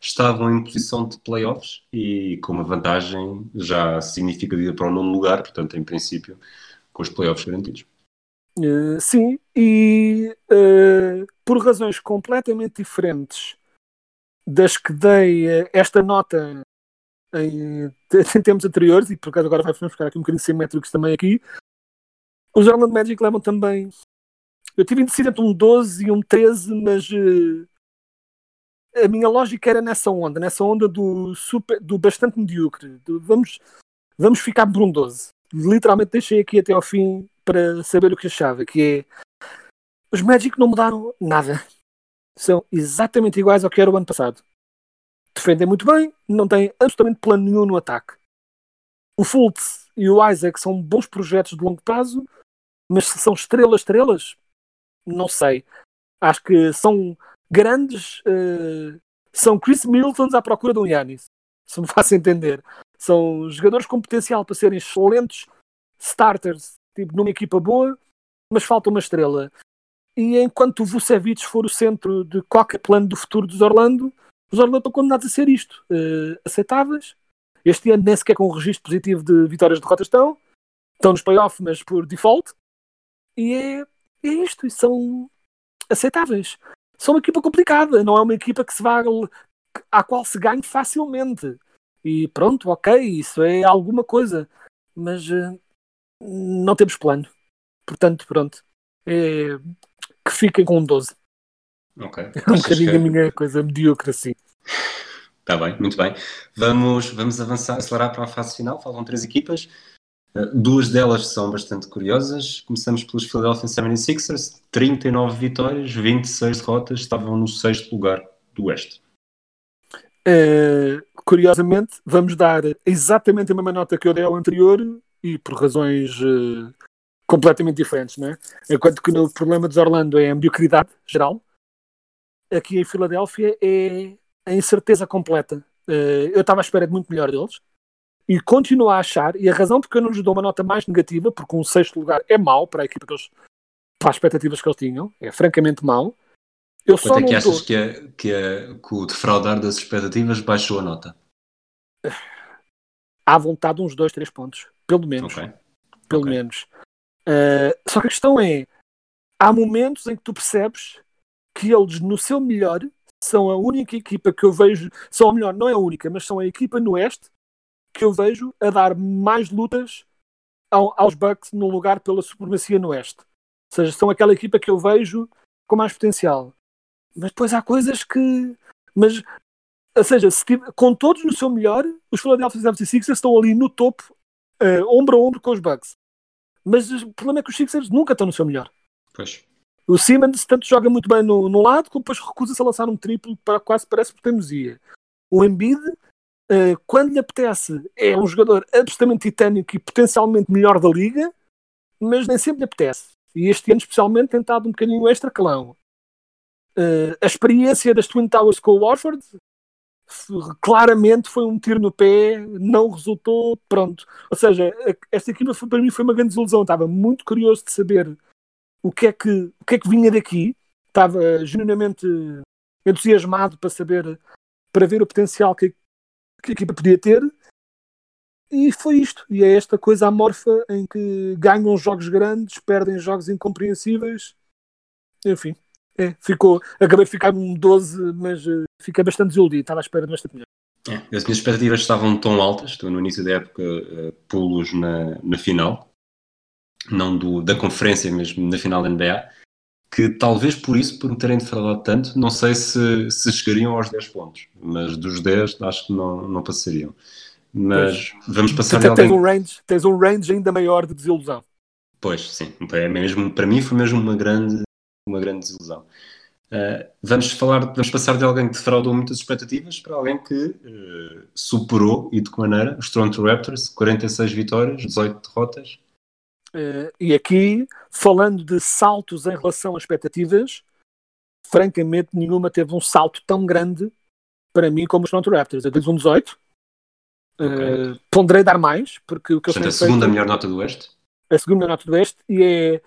Estavam em posição de playoffs e com uma vantagem já significativa para o nono lugar, portanto, em princípio, com os playoffs garantidos. Eh, sim, e eh, por razões completamente diferentes das que dei eh, esta nota em, em tempos anteriores, e por acaso agora vamos buscar aqui um bocadinho simétricos também aqui, os Orlando Magic levam também. Eu tive indeciso entre um 12 e um 13, mas a minha lógica era nessa onda, nessa onda do, super, do bastante medíocre. do vamos, vamos ficar por um 12. Literalmente deixei aqui até ao fim para saber o que achava, que é os Magic não mudaram nada. São exatamente iguais ao que era o ano passado. Defendem muito bem, não têm absolutamente plano nenhum no ataque. O Fultz e o Isaac são bons projetos de longo prazo, mas se são estrelas, estrelas, não sei. Acho que são grandes. eh, são Chris Middletons à procura de um Yanis. Se me faço entender. São jogadores com potencial para serem excelentes starters, tipo, numa equipa boa, mas falta uma estrela. E enquanto o Vucevic for o centro de qualquer plano do futuro dos Orlando, os Orlando estão condenados a ser isto. eh, aceitáveis. Este ano nem sequer com um registro positivo de vitórias e derrotas estão. Estão nos playoffs, mas por default. E é, é isto. E são aceitáveis. São uma equipa complicada. Não é uma equipa que se vá, à qual se ganhe facilmente. E pronto, ok, isso é alguma coisa. Mas eh, não temos plano. Portanto, pronto. É, que fiquem com um 12. Ok. É um bocadinho que- a minha coisa medíocre assim. Está bem, muito bem. Vamos, vamos avançar, acelerar para a fase final. Faltam três equipas. Uh, Duas delas são bastante curiosas. Começamos pelos Philadelphia 76ers. 39 vitórias, 26 derrotas. Estavam no sexto lugar do Oeste. Eh, curiosamente, vamos dar exatamente a mesma nota que eu dei ao anterior e por razões eh, completamente diferentes, né? Enquanto que no problema dos Orlando é a mediocridade geral, aqui em Filadélfia é a incerteza completa. Eh, eu estava à espera de muito melhor deles e continuo a achar, e a razão porque eu não lhes dou uma nota mais negativa, porque um sexto lugar é mau para a equipa que eles, para as expectativas que eles tinham, é francamente mau. Eu só Quanto é não que achas dou- que, é, que, é, que o defraudar das expectativas baixou a nota? à vontade uns dois, três pontos, pelo menos. Ok. pelo Ok. menos. Uh, só que a questão é: há momentos em que tu percebes que eles, no seu melhor, são a única equipa que eu vejo, são ou melhor, não é a única, mas são a equipa no Oeste que eu vejo a dar mais lutas ao- aos Bucks no lugar pela supremacia no Oeste. Ou seja, são aquela equipa que eu vejo com mais potencial. Mas depois há coisas que. Mas, ou seja, se tive- com todos no seu melhor, os Philadelphia 76ers estão ali no topo, eh, ombro a ombro com os Bucks. Mas o problema é que os Sixers nunca estão no seu melhor. Pois. O Simmons tanto joga muito bem no, no lado, como depois recusa-se a lançar um triplo para quase parece por teimosia. O Embiid, eh, quando lhe apetece, é um jogador absolutamente titânico e potencialmente melhor da liga, mas nem sempre lhe apetece. E este ano, especialmente, tem estado um bocadinho extra calão. Eh, a experiência das Twin Towers com o Warford f- claramente foi um tiro no pé, não resultou, pronto. Ou seja, esta equipa foi- para mim foi uma grande desilusão. Estava muito curioso de saber o que é que, o que, é que vinha daqui. Estava genuinamente entusiasmado para saber, para ver o potencial que, que a equipa podia ter. E foi isto. E é esta coisa amorfa em que ganham jogos grandes, perdem jogos incompreensíveis. Enfim, é, ficou, acabei de ficar um 12, mas eh, fiquei bastante desiludido. Estava à espera de bastante melhor. É, as minhas expectativas estavam tão altas, estou no início da época, uh, pulos na, na final, não do, da conferência mesmo, na final da NBA, que talvez por isso, por me terem defraudado tanto, não sei se, se chegariam aos 10 pontos, mas dos 10 acho que não, não passariam. Mas vamos passar de Até tens alguém. um, range, tens um range ainda maior de desilusão. Pois, sim. É mesmo, para mim foi mesmo uma grande, uma grande desilusão. Uh, vamos falar, vamos passar de alguém que defraudou muitas expectativas para alguém que uh, superou e de que maneira os Toronto Raptors, 46 vitórias, 18 derrotas. Uh, e aqui, falando de saltos em relação às expectativas, francamente nenhuma teve um salto tão grande para mim como os Toronto Raptors. Eu dei um 18. Ok. Uh, ponderei dar mais, porque o que Portanto, a eles têm segunda feito, melhor nota do Oeste. a segunda nota do Oeste, e é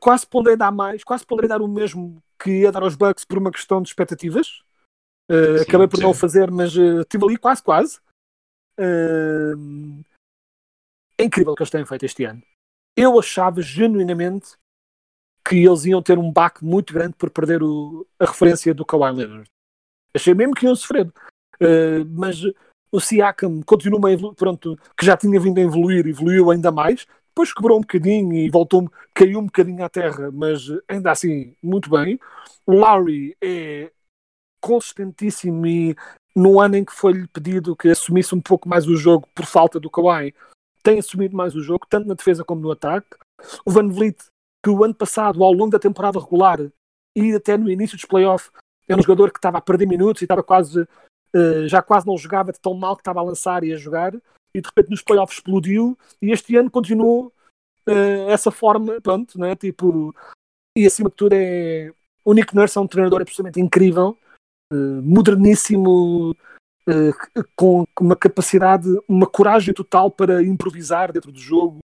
quase ponderei dar mais, quase ponderei dar o mesmo que ia dar aos Bucks por uma questão de expectativas. Uh, Sim, acabei por não o sim. fazer, mas uh, estive ali quase, quase. É incrível o que eles têm feito este ano. Eu achava genuinamente que eles iam ter um baque muito grande por perder o- a referência do Kawhi Leonard. Achei mesmo que iam sofrer. Uh, mas o Siakam continua a evoluir, pronto, que já tinha vindo a evoluir, evoluiu ainda mais. Depois quebrou um bocadinho e voltou, caiu um bocadinho à terra, mas ainda assim, muito bem. O Lowry é consistentíssimo e no ano em que foi-lhe pedido que assumisse um pouco mais o jogo por falta do Kawhi, tem assumido mais o jogo, tanto na defesa como no ataque. O Van Vliet, que o ano passado, ao longo da temporada regular e até no início dos playoffs, era um jogador que estava a perder minutos e estava quase, eh, já quase não jogava de tão mal que estava a lançar e a jogar, e de repente nos playoffs explodiu, e este ano continuou eh, essa forma, pronto, né? Tipo, e acima de tudo é. O Nick Nurse é um treinador absolutamente incrível, eh, moderníssimo, eh, com uma capacidade, uma coragem total para improvisar dentro do jogo,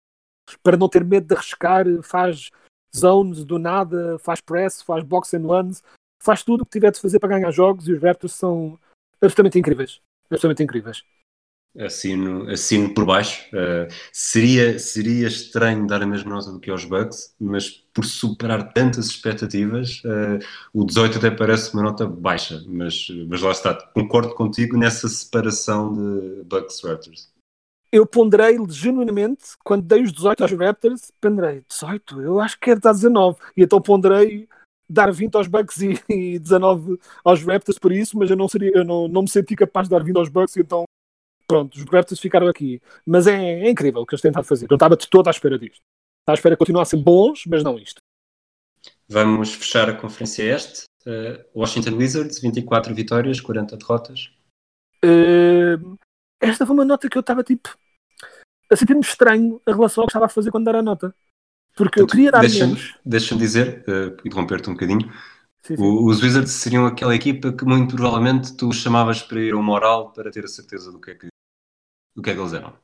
para não ter medo de arriscar, faz zones do nada, faz press, faz box and ones, faz tudo o que tiver de fazer para ganhar jogos e os Raptors são absolutamente incríveis. Absolutamente incríveis. Assino, assino por baixo. Uh, seria, seria estranho dar a mesma nota do que aos Bucks, mas por superar tantas expectativas, uh, o 18 até parece uma nota baixa. Mas, mas lá está, concordo contigo nessa separação de Bucks Raptors. Eu ponderei genuinamente, quando dei os 18 aos Raptors, ponderei 18, eu acho que é dar 19. E então ponderei dar 20 aos Bucks e, e 19 aos Raptors por isso, mas eu não, seria, eu não, não me senti capaz de dar 20 aos Bucks, então pronto, os Raptors ficaram aqui. Mas é, é incrível o que eles tentaram fazer. Eu estava de toda à espera disto. Estava à espera que continuassem bons, mas não isto. Vamos fechar a conferência este. Uh, Washington Wizards, 24 vitórias, 40 derrotas. Uh, esta foi uma nota que eu estava tipo a sentir-me estranho em relação ao que estava a fazer quando era a nota. Porque eu queria dar Deixa-me menos. deixa dizer, uh, interromper-te um bocadinho, Sim, sim. o- os Wizards seriam aquela equipa que muito provavelmente tu chamavas para ir ao moral para ter a certeza do que é que, do que, é que eles eram.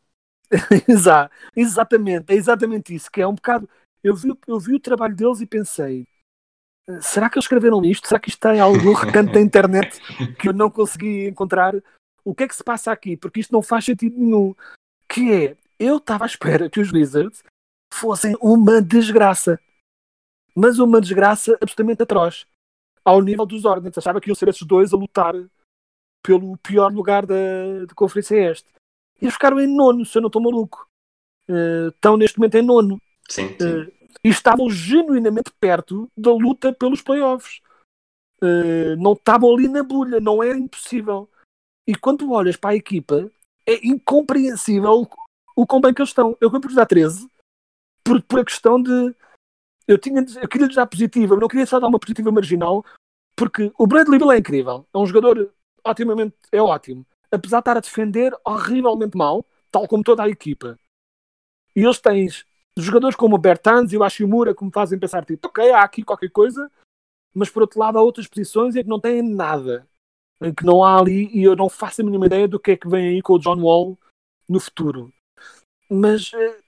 Exa- exatamente, é exatamente isso. Que é um bocado. Eu vi, eu vi o trabalho deles e pensei: "Eh, será que eles escreveram isto? Será que isto está em algum recanto da internet que eu não consegui encontrar? O que é que se passa aqui? Porque isto não faz sentido nenhum. Que é, eu estava à espera que os Wizards fossem uma desgraça. Mas uma desgraça absolutamente atroz. Ao nível dos Hornets. Achava que iam ser esses dois a lutar pelo pior lugar da, da Conferência Este. E eles ficaram em nono, se eu não estou maluco. Eh, estão neste momento em nono. Sim, sim. Eh, e estavam genuinamente perto da luta pelos playoffs. Eh, não estavam ali na bolha, não era impossível. E quando tu olhas para a equipa, é incompreensível o quão bem que eles estão. Eu queria dar 13 por, por a questão de. Eu, tinha, eu queria lhes dar positiva, mas não queria só dar uma positiva marginal, porque o Bradley Bill é incrível. É um jogador otimamente, é ótimo. Apesar de estar a defender horrivelmente mal, tal como toda a equipa. E eles têm jogadores como o Bertans e o Ashimura que me fazem pensar, tipo, ok, há aqui qualquer coisa, mas por outro lado há outras posições em que não têm nada. Em que não há ali, e eu não faço a mínima ideia do que é que vem aí com o John Wall no futuro. Mas eh,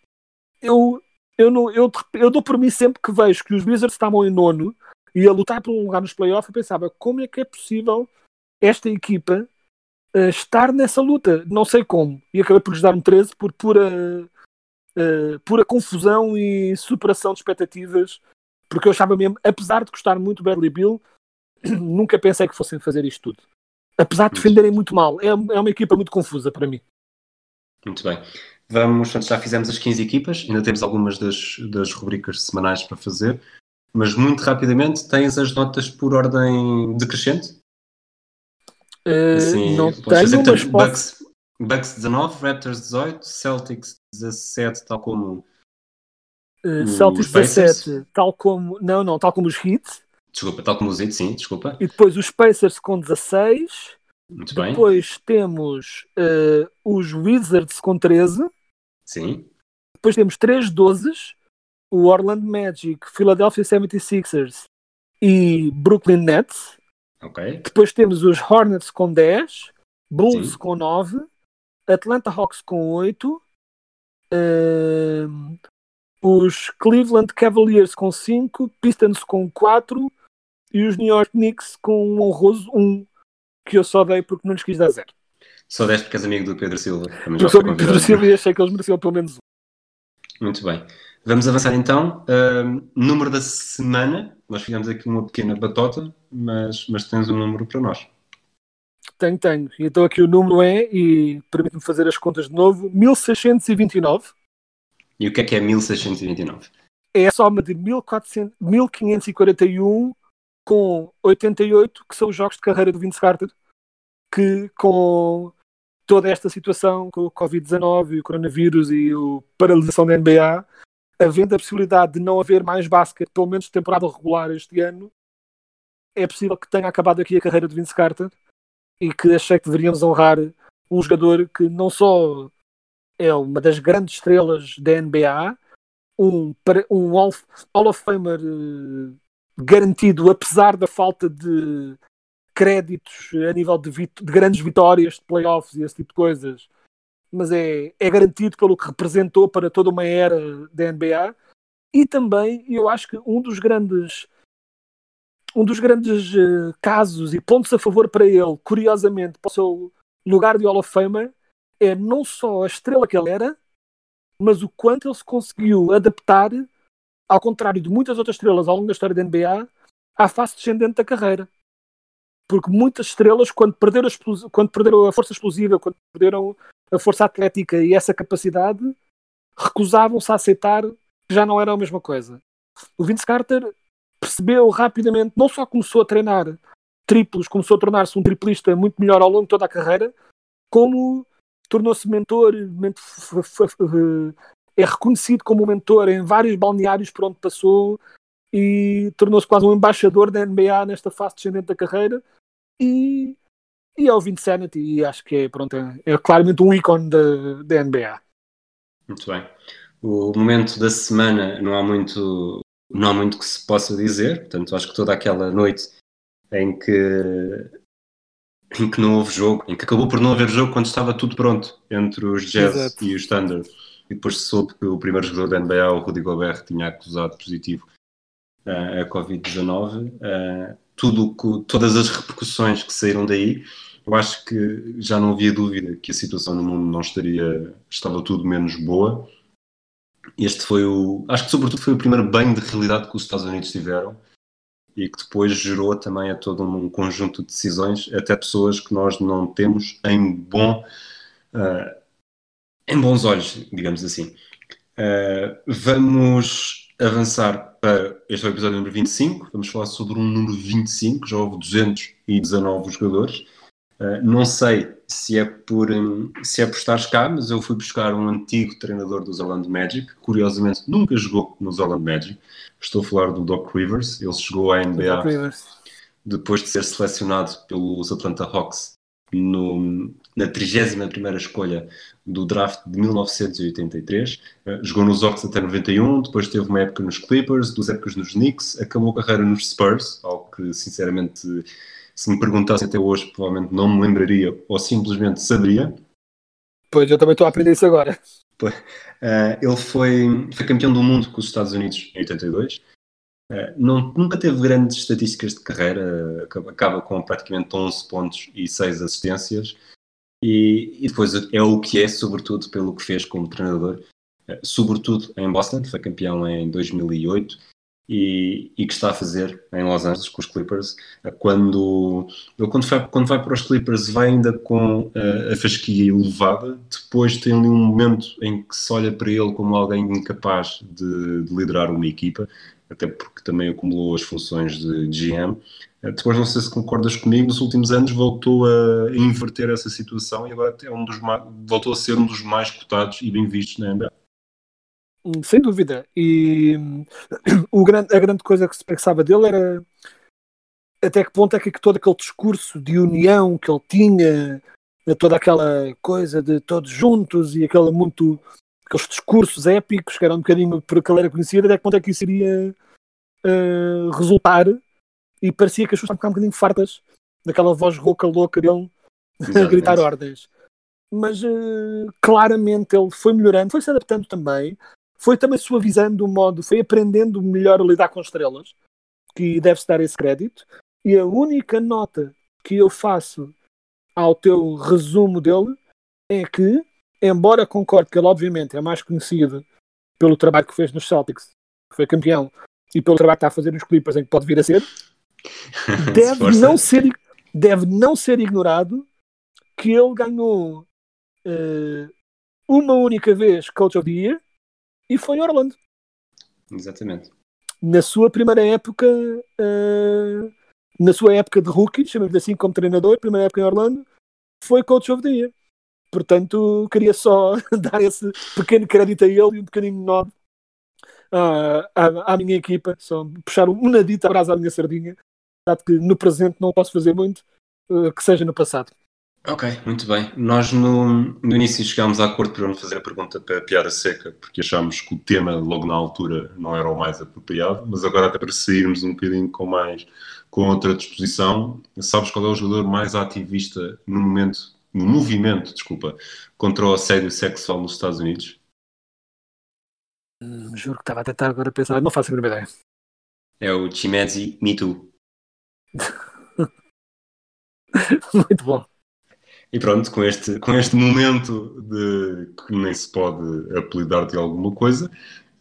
eu, eu, não, eu, eu dou por mim sempre que vejo que os Wizards estavam em nono e a lutar por um lugar nos playoffs, eu pensava, como é que é possível esta equipa eh, estar nessa luta? Não sei como. E acabei por lhes dar um 13 por pura Uh, pura confusão e superação de expectativas, porque eu achava mesmo, apesar de gostar muito do Bradley Bill, nunca pensei que fossem fazer isto tudo. Apesar de defenderem muito mal, é, é uma equipa muito confusa para mim. Muito bem. Vamos, já fizemos as 15 equipas, ainda temos algumas das, das rubricas semanais para fazer, mas muito rapidamente tens as notas por ordem decrescente? Uh, Assim, não podes tenho, mas posso... Bucks, Bucks 19, Raptors 18, Celtics 17, tal como uh, Celtics Pacers. 17, tal como, não, não, tal como os Heat, Desculpa, tal como os Heat, sim, desculpa. e depois os Pacers com 16, Muito bem. depois temos uh, os Wizards com 13, Sim, depois temos 3 12 o Orlando Magic, Philadelphia 76ers e Brooklyn Nets. Ok. Depois temos os Hornets com 10, Bulls Sim. com 9, Atlanta Hawks com 8, ehm, os Cleveland Cavaliers com 5, Pistons com 4 e os New York Knicks com um honroso 1, que eu só dei porque não lhes quis dar 0. Só deste porque és amigo do Pedro Silva. Também já sou amigo do convidado. Silva e achei que eles mereciam pelo menos 1. Muito bem. Vamos avançar então. Ahm, número da semana. Nós fizemos aqui uma pequena batota, mas, mas tens um número para nós. Tenho, tenho. Então aqui o número é, e permite-me fazer as contas de novo, 1629. E o que é que é 1629? é a soma de 1400, 1541 com 88, que são os jogos de carreira do Vince Carter, que com toda esta situação, com o Covid-19 e o coronavírus e a paralisação da NBA, havendo a possibilidade de não haver mais basquete, pelo menos temporada regular este ano, é possível que tenha acabado aqui a carreira de Vince Carter e que achei que deveríamos honrar um jogador que não só é uma das grandes estrelas da NBA, um, um Hall, Hall of Famer eh, garantido, apesar da falta de créditos a nível de, de grandes vitórias, de playoffs e esse tipo de coisas, mas é, é garantido pelo que representou para toda uma era da NBA. E também, eu acho que um dos grandes um dos grandes eh, casos e pontos a favor para ele, curiosamente, para o seu lugar de Hall of Famer, é não só a estrela que ele era, mas o quanto ele se conseguiu adaptar, ao contrário de muitas outras estrelas ao longo da história da NBA, à face descendente da carreira. Porque muitas estrelas, quando perderam a, quando perderam a força explosiva, quando perderam a força atlética e essa capacidade, recusavam-se a aceitar que já não era a mesma coisa. O Vince Carter percebeu rapidamente, não só começou a treinar triplos, começou a tornar-se um triplista muito melhor ao longo de toda a carreira, como tornou-se mentor, é reconhecido como mentor em vários balneários por onde passou e tornou-se quase um embaixador da NBA nesta fase descendente da carreira e E é o Vincent e acho que é, pronto, é, claramente um ícone da, da NBA. Muito bem. O momento da semana não há muito, não há muito que se possa dizer, portanto, acho que toda aquela noite em que em que não houve jogo, em que acabou por não haver jogo quando estava tudo pronto entre os Jazz Exato. e os Thunder. E depois se soube que o primeiro jogador da NBA, o Rudy Gobert, tinha acusado positivo uh, a Covid-19. Uh, tudo, que- todas as repercussões que saíram daí, eu acho que já não havia dúvida que a situação no mundo não estaria, estava tudo menos boa. Este foi o, acho que sobretudo foi o primeiro banho de realidade que os Estados Unidos tiveram e que depois gerou também a todo um conjunto de decisões, até pessoas que nós não temos em bom ah, em bons olhos, digamos assim. Ah, vamos avançar para este é o episódio número 25. Vamos falar sobre um número 25, já houve 219 jogadores. Uh, não sei se é por hum, se é por estares cá, mas eu fui buscar um antigo treinador dos Orlando Magic, que curiosamente nunca jogou nos Orlando Magic. Estou a falar do Doc Rivers. Ele chegou à NBA depois de ser selecionado pelos Atlanta Hawks no, na 31ª escolha do draft de 1983. Eh, jogou nos Hawks até 91, depois teve uma época nos Clippers, duas épocas nos Knicks, acabou a carreira nos Spurs, algo que sinceramente, se me perguntassem até hoje, provavelmente não me lembraria ou simplesmente saberia. Pois, eu também estou a aprender isso agora. Uh, ele foi, foi campeão do mundo com os Estados Unidos em 82. Uh, não, nunca teve grandes estatísticas de carreira, acaba, acaba com praticamente 11 pontos e 6 assistências. E, e depois é o que é, sobretudo pelo que fez como treinador, uh, sobretudo em Boston, foi campeão em 2008, e, e que está a fazer em Los Angeles com os Clippers. Uh, Quando, quando, vai, quando vai para os Clippers, vai ainda com uh, a fasquia elevada, depois tem ali um momento em que se olha para ele como alguém incapaz de, de liderar uma equipa, até porque também acumulou as funções de GM. Uh, Depois, não sei se concordas comigo, nos últimos anos voltou a inverter essa situação e agora é um dos mais, voltou a ser um dos mais cotados e bem vistos na NBA. Hum, Sem dúvida. E hum, o grande, a grande coisa que se pensava dele era até que ponto é que todo aquele discurso de união que ele tinha, toda aquela coisa de todos juntos e aquele muito aqueles discursos épicos que eram um bocadinho por que ele era conhecido, até que ponto é que isso iria eh, resultar e parecia que as pessoas estavam um bocadinho fartas daquela voz rouca louca dele a gritar ordens. Mas eh, claramente ele foi melhorando, foi se adaptando também, foi também suavizando o modo, foi aprendendo melhor a lidar com estrelas, que deve-se dar esse crédito. E a única nota que eu faço ao teu resumo dele é que, embora concorde que ele obviamente é mais conhecido pelo trabalho que fez nos Celtics, que foi campeão, e pelo trabalho que está a fazer nos Clippers, em que pode vir a ser, deve não ser, deve não ser ignorado que ele ganhou eh, uma única vez Coach of the Year e foi em Orlando. Exatamente. Na sua primeira época, eh, na sua época de rookie, chamamos assim como treinador, primeira época em Orlando, foi Coach of the Year. Portanto, queria só dar esse pequeno crédito a ele e um pequenino nome à, à, à minha equipa, só puxar um nadito a brasa à minha sardinha, dado que no presente não posso fazer muito, eh, que seja no passado. Ok, muito bem. Nós no, no início chegámos a acordo para não fazer a pergunta para a piada seca, porque achámos que o tema logo na altura não era o mais apropriado, mas agora até para sairmos um bocadinho com mais com outra disposição, sabes qual é o jogador mais ativista no momento, no movimento, desculpa, contra o assédio sexual nos Estados Unidos? Hum, juro que estava a tentar agora pensar, não faço a mínima ideia. É o Chimedzi Me Too. Muito bom. E pronto, com este, com este momento de que nem se pode apelidar de alguma coisa,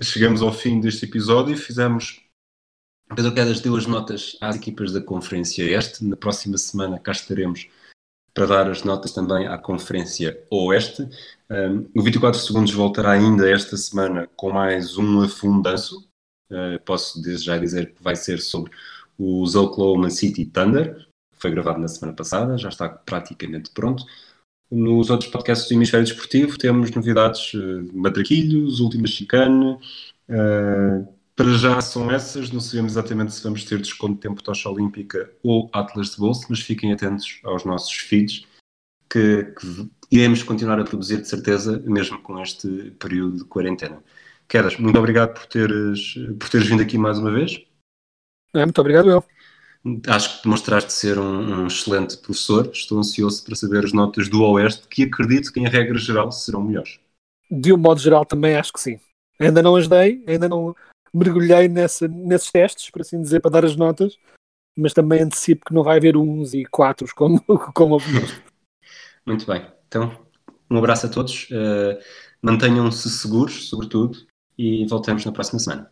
chegamos ao fim deste episódio e fizemos Pedro quer das duas notas às equipas da Conferência Este. Na próxima semana cá estaremos para dar as notas também à Conferência Oeste. Um, o 24 Segundos voltará ainda esta semana com mais um afundanço. Uh, posso desde já dizer que vai ser sobre os Oklahoma City Thunder. Foi gravado na semana passada, já está praticamente pronto. Nos outros podcasts do Hemisfério Desportivo temos novidades uh, Matraquilhos, Última Chicane, uh, Para já são essas, não sabemos exatamente se vamos ter desconto de tempo tocha olímpica ou Atlas de bolso, mas fiquem atentos aos nossos feeds, que, que iremos continuar a produzir de certeza, mesmo com este período de quarentena. Quedas, muito obrigado por teres, por teres vindo aqui mais uma vez. É, muito obrigado, eu. Acho que demonstraste ser um, um, excelente professor. Estou ansioso para saber as notas do Oeste, que acredito que, em regra geral, serão melhores. De um modo geral, também acho que sim. Ainda não as dei, ainda não mergulhei nessa, nesses testes, por assim dizer, para dar as notas, mas também antecipo que não vai haver uns e quatro como, como houve Muito bem. Então, um abraço a todos. Uh, Mantenham-se seguros, sobretudo, e voltamos na próxima semana.